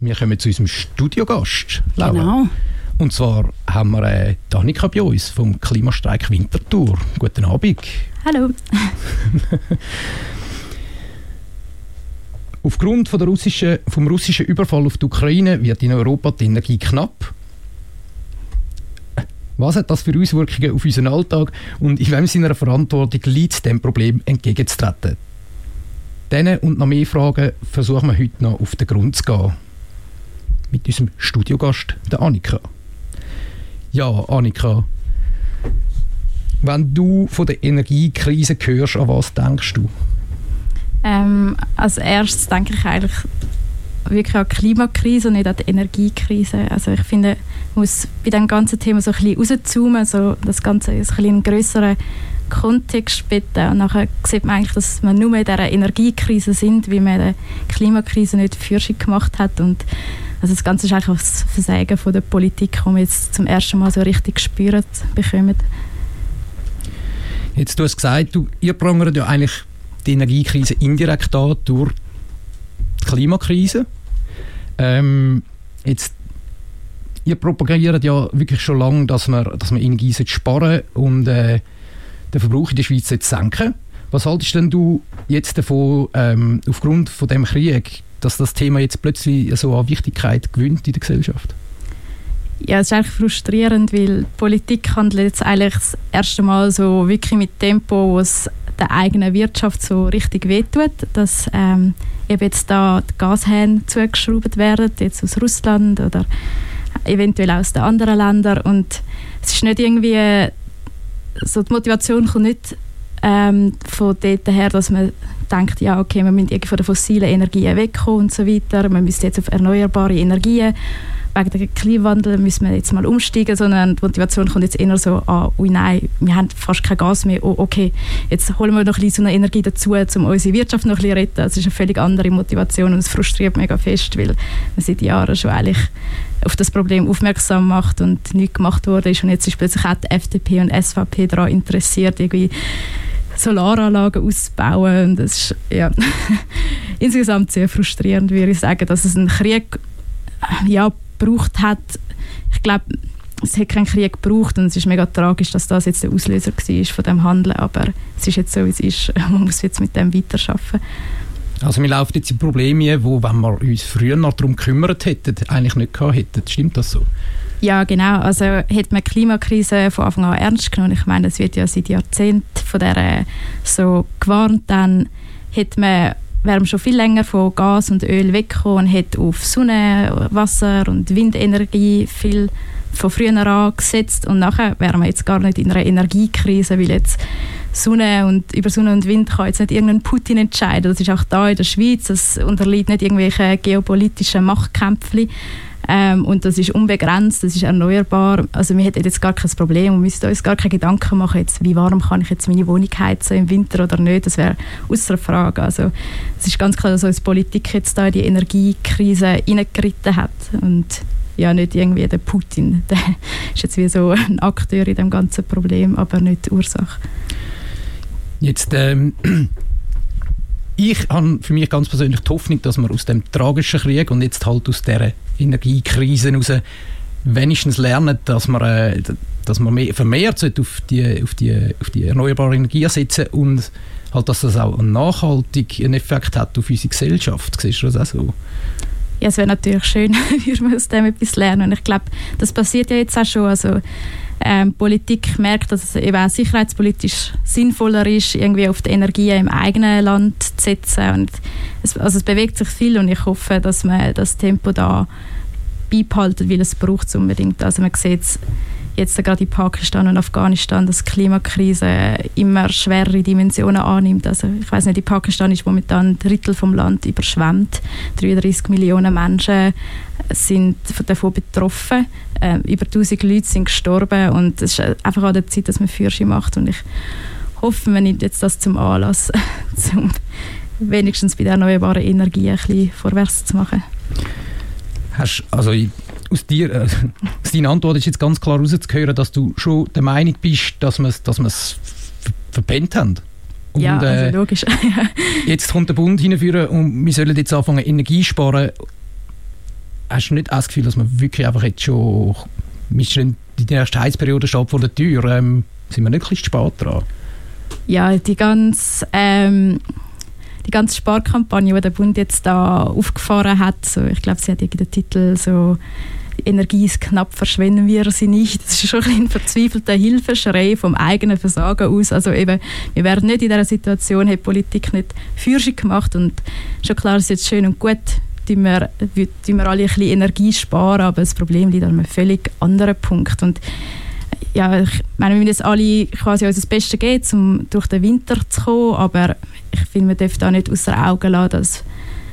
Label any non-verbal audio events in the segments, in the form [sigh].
Wir kommen zu unserem Studiogast, Laura. Genau. Und zwar haben wir äh, Danica bei uns vom Klimastreik Winterthur. Guten Abend. Hallo. [laughs] Aufgrund von der russischen, vom russischen Überfall auf die Ukraine wird in Europa die Energie knapp. Was hat das für Auswirkungen auf unseren Alltag und in wem seiner Verantwortung liegt, dem Problem entgegenzutreten? Diese und noch mehr Fragen versuchen wir heute noch auf den Grund zu gehen. Mit unserem Studiogast, der Annika. Ja, Annika, wenn du von der Energiekrise hörst, an was denkst du? Ähm, als erstes denke ich eigentlich wirklich an die Klimakrise und nicht an die Energiekrise. Also ich finde, man muss bei dem ganzen Thema so ein bisschen rauszoomen, so das Ganze in so einen größeren Kontext bieten. Und nachher sieht man eigentlich, dass wir nur in dieser Energiekrise sind, weil man der Klimakrise nicht Forschung gemacht hat. Und also das Ganze ist eigentlich das Versagen von der Politik, das wir jetzt zum ersten Mal so richtig gespürt bekommen. Jetzt, du hast gesagt, du, ihr prangert ja eigentlich die Energiekrise indirekt an durch die Klimakrise. Ähm, jetzt, ihr propagiert ja wirklich schon lange, dass man, dass man Energie sparen und äh, den Verbrauch in der Schweiz senken Was haltest denn du jetzt davon, ähm, aufgrund von dem Krieg, dass das Thema jetzt plötzlich so an Wichtigkeit gewinnt in der Gesellschaft? Ja, es ist eigentlich frustrierend, weil Politik handelt jetzt eigentlich das erste Mal so wirklich mit Tempo, wo es der eigenen Wirtschaft so richtig wehtut, dass ähm, eben jetzt da die Gashähne zugeschraubt werden, jetzt aus Russland oder eventuell aus den anderen Ländern und es ist nicht irgendwie so die Motivation kommt nicht ähm, von dort her, dass man denkt, ja okay, wir müssen von den fossilen Energien wegkommen und so weiter, wir müssen jetzt auf erneuerbare Energien. Wegen dem Klimawandel müssen wir jetzt mal umsteigen, sondern die Motivation kommt jetzt eher so an, ui nein, wir haben fast kein Gas mehr, oh, okay, jetzt holen wir noch ein bisschen so eine Energie dazu, um unsere Wirtschaft noch ein bisschen zu retten. Das ist eine völlig andere Motivation und es frustriert mega fest, weil man seit Jahren schon eigentlich auf das Problem aufmerksam macht und nichts gemacht wurde. Und jetzt ist plötzlich auch die FDP und SVP daran interessiert, irgendwie Solaranlagen auszubauen und das ist ja, [laughs] insgesamt sehr frustrierend, würde ich sagen, dass es einen Krieg ja, gebraucht hat. Ich glaube, es hat keinen Krieg gebraucht und es ist mega tragisch, dass das jetzt der Auslöser war von dem Handeln, aber es ist jetzt so, wie es ist. [laughs] Man muss jetzt mit dem weiterarbeiten. Also wir laufen jetzt in Probleme, wo, wenn wir uns früher noch darum gekümmert hätten, eigentlich nicht gehabt hätten. Stimmt das so? Ja, genau. Also hat man die Klimakrise von Anfang an ernst genommen. Ich meine, es wird ja seit Jahrzehnten von der so gewarnt. Dann hat man wären wir schon viel länger von Gas und Öl weggekommen und hätte auf Sonne, Wasser und Windenergie viel von früher an gesetzt und nachher wären wir jetzt gar nicht in einer Energiekrise, weil jetzt Sonne und über Sonne und Wind kann jetzt nicht irgendein Putin entscheiden. Das ist auch da in der Schweiz, das unterliegt nicht irgendwelchen geopolitischen Machtkämpfen. Ähm, und das ist unbegrenzt, das ist erneuerbar. Also wir hätten jetzt gar kein Problem und müssten uns gar keine Gedanken machen, jetzt, wie warm kann ich jetzt meine Wohnung heizen im Winter oder nicht. Das wäre außer Frage. Also es ist ganz klar, dass uns Politik jetzt da in die Energiekrise hineingeritten hat und ja nicht irgendwie der Putin. [laughs] Der ist jetzt wie so ein Akteur in dem ganzen Problem, aber nicht die Ursache. Jetzt ähm [clears throat] ich habe für mich ganz persönlich die Hoffnung, dass wir aus dem tragischen Krieg und jetzt halt aus der Energiekrise heraus wenigstens lernen, dass man, äh, dass man mehr, vermehrt auf die, auf, die, auf die erneuerbare Energie setzen und halt, dass das auch einen Effekt hat auf unsere Gesellschaft. Siehst du das auch so? Ja, es wäre natürlich schön, [laughs] würde man aus dem etwas lernen. Und ich glaube, das passiert ja jetzt auch schon. Also, ähm, Politik merkt, dass es eben auch sicherheitspolitisch sinnvoller ist, irgendwie auf die Energie im eigenen Land zu setzen. Und es, also es bewegt sich viel und ich hoffe, dass man das Tempo da beibehalten, weil es braucht es unbedingt. Also man sieht jetzt gerade in Pakistan und Afghanistan, dass die Klimakrise immer schwerere Dimensionen annimmt. Also ich weiß nicht, in Pakistan ist momentan ein Drittel vom Land überschwemmt. 33 Millionen Menschen sind davon betroffen. Äh, über 1000 Leute sind gestorben und es ist einfach an der Zeit, dass man Fürsche macht und ich hoffe, man nimmt jetzt das zum Anlass, [laughs] um wenigstens bei der erneuerbaren Energie ein bisschen vorwärts zu machen. Hast, also aus, dir, äh, [laughs] aus deiner Antwort ist jetzt ganz klar herauszuhören, dass du schon der Meinung bist, dass wir es dass verpennt haben. Und, ja, also äh, logisch. [laughs] jetzt kommt der Bund hinführen und wir sollen jetzt anfangen Energie sparen. hast du nicht das Gefühl, dass man wirklich einfach jetzt schon die erste Heizperiode steht vor der Tür? Ähm, sind wir nicht ein bisschen spät dran? Ja, die ganze, ähm, die ganze Sparkampagne, die der Bund jetzt da aufgefahren hat, so, ich glaube, sie hat den Titel so Energie ist knapp, verschwenden wir sie nicht. Das ist schon ein verzweifelter Hilfeschrei vom eigenen Versagen aus. Also eben, wir werden nicht in dieser Situation, hat Politik nicht Führung gemacht und schon klar ist jetzt schön und gut, tun wir, tun wir alle ein bisschen Energie sparen, aber das Problem liegt an einem völlig anderen Punkt. Und ja, ich meine, wir müssen alle quasi unser Bestes geben, um durch den Winter zu kommen, aber ich finde, man darf da nicht außer Augen lassen, dass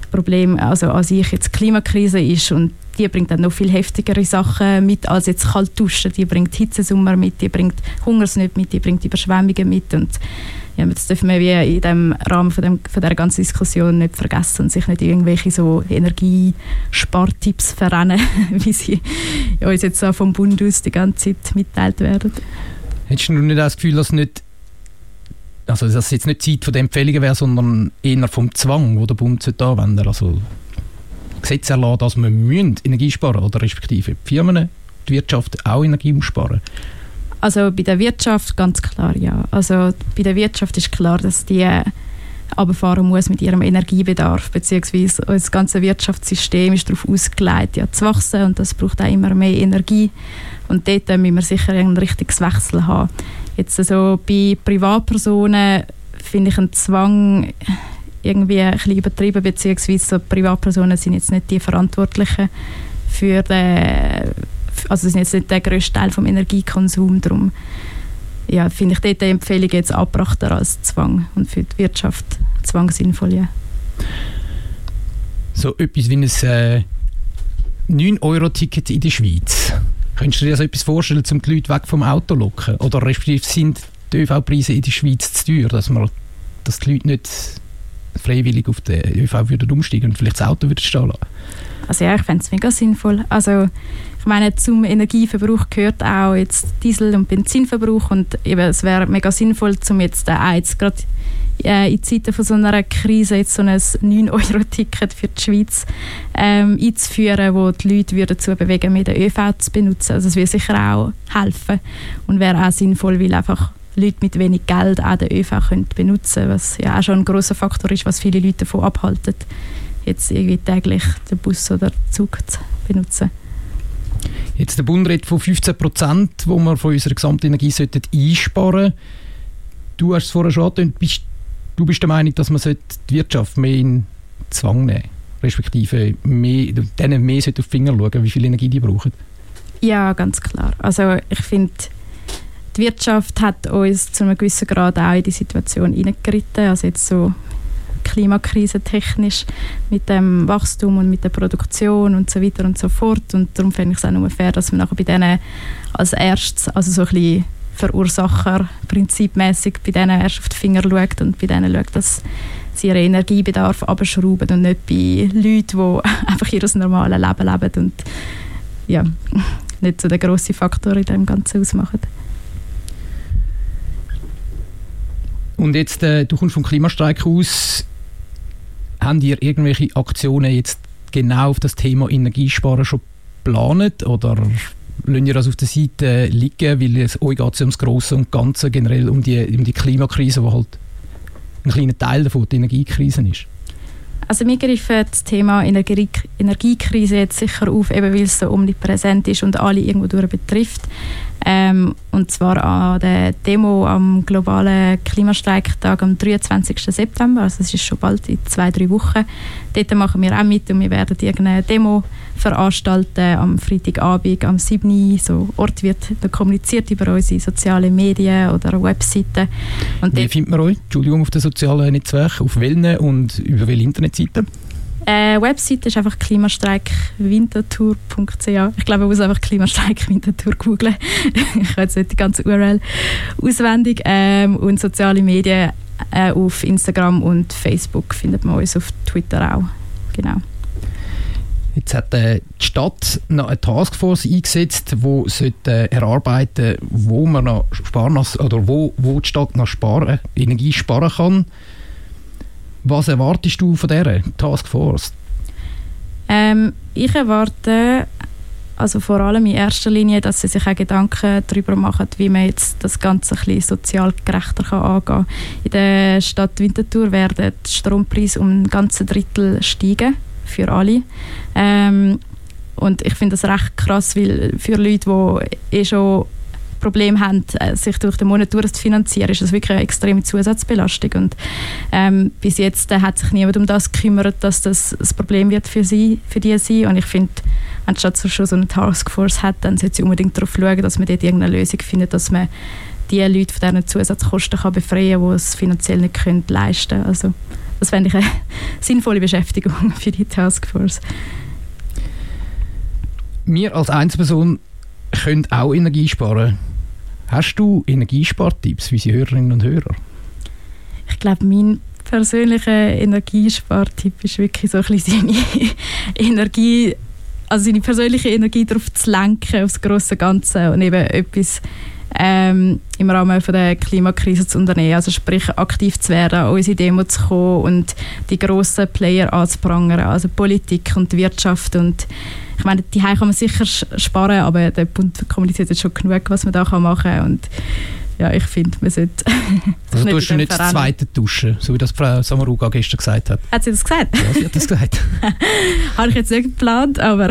das Problem also an sich jetzt Klimakrise ist und die bringt dann noch viel heftigere Sachen mit als jetzt kalt duschen. Die bringt Hitzesummer mit, die bringt Hungersnöte mit, die bringt Überschwemmungen mit und ja, das dürfen wir wie in dem Rahmen von, dem, von der ganzen Diskussion nicht vergessen und sich nicht irgendwelche so Energiespartipps verrennen, [laughs] wie sie uns jetzt vom Bund aus die ganze Zeit mitteilt werden. Hättest du nicht das Gefühl, dass nicht also dass jetzt nicht Zeit von der Empfehlungen wäre, sondern eher vom Zwang, wo der Bund anwenden sollte? Also Gesetze erlassen, dass wir Energie sparen oder respektive die Firmen, die Wirtschaft auch Energie sparen Also bei der Wirtschaft ganz klar, ja. Also bei der Wirtschaft ist klar, dass die runterfahren muss mit ihrem Energiebedarf, beziehungsweise das ganze Wirtschaftssystem ist darauf ausgelegt, ja, zu wachsen und das braucht auch immer mehr Energie und dort müssen wir sicher einen richtigen Wechsel haben. Jetzt also bei Privatpersonen finde ich einen Zwang irgendwie ein bisschen übertrieben, beziehungsweise so Privatpersonen sind jetzt nicht die Verantwortlichen für den, also sind jetzt nicht der grösste Teil vom Energiekonsum, darum ja, finde ich dort die Empfehlung jetzt abbrachter als Zwang und für die Wirtschaft Zwang sinnvoll, ja. So etwas wie ein äh, 9-Euro-Ticket in der Schweiz. Könntest du dir so etwas vorstellen, um die Leute weg vom Auto zu locken? Oder respektive sind die ÖV-Preise in der Schweiz zu teuer, dass, man, dass die Leute nicht freiwillig auf den ÖV würden umsteigen und vielleicht das Auto würden stehen lassen? Also ja, ich fände es mega sinnvoll. Also ich meine, zum Energieverbrauch gehört auch jetzt Diesel- und Benzinverbrauch und eben, es wäre mega sinnvoll, um jetzt äh, jetzt gerade äh, in Zeiten von so einer Krise jetzt so ein 9-Euro-Ticket für die Schweiz ähm, einzuführen, wo die Leute würden dazu bewegen, mehr den ÖV zu benutzen. Also es würde sicher auch helfen und wäre auch sinnvoll, weil einfach Leute mit wenig Geld auch den ÖV können benutzen was ja auch schon ein großer Faktor ist, was viele Leute davon abhalten, jetzt irgendwie täglich den Bus oder den Zug zu benutzen. Jetzt der Bund redet von 15 Prozent, die wir von unserer Gesamtenergie sollten einsparen sollten. Du hast es vorher schon angetönt, bist, du bist der Meinung, dass man die Wirtschaft mehr in Zwang nehmen respektive mehr, denen mehr auf die Finger schauen, wie viel Energie die brauchen? Ja, ganz klar. Also ich finde, die Wirtschaft hat uns zu einem gewissen Grad auch in die Situation hineingeritten. Also jetzt so Klimakrise technisch mit dem Wachstum und mit der Produktion und so weiter und so fort. Und darum finde ich es auch nur fair, dass man nachher bei denen als erstes, also so ein bisschen Verursacher prinzipmäßig bei denen erst auf die Finger schaut und bei denen schaut, dass sie ihren Energiebedarf abschrauben und nicht bei Leuten, die [laughs] einfach ihr normales Leben leben und ja, [laughs] nicht so der grosse Faktor in dem Ganzen ausmachen. Und jetzt, äh, du kommst vom Klimastreik aus. Haben ihr irgendwelche Aktionen jetzt genau auf das Thema Energiesparen schon geplant oder lassen ihr das auf der Seite liegen, weil es euch geht ums Grosse und Ganze, generell um die, um die Klimakrise, die halt ein kleiner Teil davon die Energiekrise ist? Also wir greifen das Thema Energie Energiekrise jetzt sicher auf, eben weil es so omnipräsent ist und alle irgendwo durch betrifft. Ähm, und zwar an der Demo am globalen Klimastreiktag am 23. September, also es ist schon bald in zwei, drei Wochen. Dort machen wir auch mit und wir werden irgendeine Demo veranstalten am Freitagabend, am 7. So Ort wird kommuniziert über unsere sozialen Medien oder Webseiten. Und Wie findet man euch? Entschuldigung, auf den sozialen Netzwerken, auf welchen und über welche Internetseiten? Äh, Website ist einfach klimastreikwintertour.ch. Ich glaube, man muss einfach Klimastreikwintertour googlen. [laughs] ich habe jetzt nicht die ganze URL auswendig. Ähm, und soziale Medien äh, auf Instagram und Facebook findet man uns auf Twitter auch. Genau. Jetzt hat äh, die Stadt noch eine Taskforce eingesetzt, die sollte, äh, erarbeiten wo man noch sparen, oder wo, wo die Stadt noch sparen, Energie sparen kann. Was erwartest du von dieser Taskforce? Ähm, ich erwarte also vor allem in erster Linie, dass sie sich auch Gedanken darüber machen, wie man jetzt das Ganze ein bisschen sozial gerechter kann angehen kann. In der Stadt Winterthur werden die Strompreise um ein ganzes Drittel steigen für alle. Ähm, und ich finde das recht krass, weil für Leute, die eh schon Probleme haben, äh, sich durch den Monat durch zu finanzieren, ist das wirklich eine extreme Zusatzbelastung. Und ähm, bis jetzt äh, hat sich niemand um das gekümmert, dass das ein Problem wird für sie, für die sein. Und ich finde, anstatt so schon so eine Taskforce hat, dann sollte sie unbedingt darauf schauen, dass man dort irgendeine Lösung findet, dass man die Leute von diesen Zusatzkosten kann befreien kann, die es finanziell nicht können leisten können. Also, das fände ich eine [laughs] sinnvolle Beschäftigung für die Taskforce. Wir als Einzelperson können auch Energie sparen. Hast du Energiespartipps für unsere Hörerinnen und Hörer? Ich glaube, mein persönlicher Energiespartipp ist wirklich so ein bisschen seine [laughs] Energie also seine persönliche Energie darauf zu lenken, aufs große Ganze und eben etwas ähm, im Rahmen von der Klimakrise zu unternehmen. Also sprich, aktiv zu werden, an unsere Demo zu kommen und die grossen Player anzuprangern, also Politik und Wirtschaft und ich meine, die kann man sicher sparen, aber der Bund kommuniziert jetzt schon genug, was man da machen kann und ja, ich finde, man sollte. [laughs] also du hast nicht das zweite Duschen, so wie das Frau Samaruga gestern gesagt hat. Hat sie das gesagt? Ja, sie hat das gesagt. [laughs] Habe ich jetzt nicht geplant, aber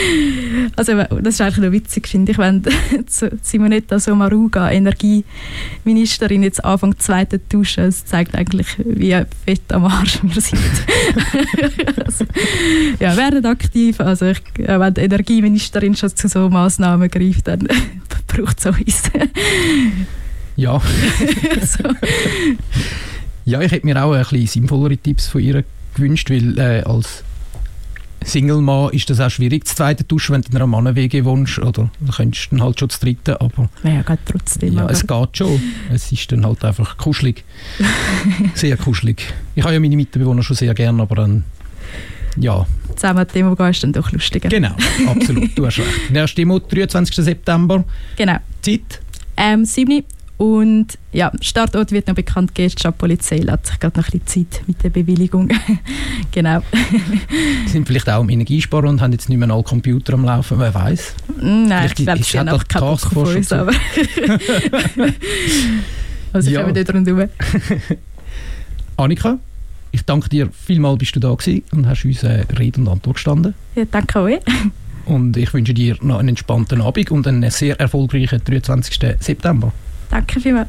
[laughs] also, das ist eigentlich noch witzig, finde ich, wenn Simonetta Samaruga, Energieministerin, jetzt anfängt, zweite Duschen. Das zeigt eigentlich, wie fett am Arsch wir sind. also, ja, werden aktiv. Also, ich, wenn die Energieministerin schon zu so Massnahmen greift, dann braucht es uns. Ja. so. [laughs] [laughs] Ja, ich hätte mir auch ein bisschen sinnvollere Tipps von ihr gewünscht, weil äh, als Single-Mann ist das auch schwierig, das zweite Duschen, wenn du in einer Mannenwege wohnst, oder dann könntest du dann halt schon das dritte, aber... Ja, geht trotzdem. Ja, es geht schon. Es ist dann halt einfach kuschelig. [laughs] sehr kuschelig. Ich habe ja meine Mitbewohner schon sehr gern, aber dann... Ja. Zusammen die Demo gehen ist dann doch lustiger. Genau, absolut, du hast recht. Erste Demo, 23. September. Genau. Zeit? Ähm, 7. Und ja, Startort wird noch bekannt gegeben. Die Stadtpolizei lässt sich gerade noch ein bisschen Zeit mit der Bewilligung. [laughs] genau. Sie sind vielleicht auch am Energiesparen und haben jetzt nicht mehr alle Computer am Laufen, wer weiß. Nein, ich glaube, sie haben auch keinen Bock auf uns, aber... [laughs] also ja. kommen dort rundherum. [laughs] Annika, ich danke dir vielmals, bist du da gewesen und hast uns Rede und Antwort gestanden. Ja, danke euch. Und ich wünsche dir noch einen entspannten Abend und einen sehr erfolgreichen 23. September. Danke vielmals.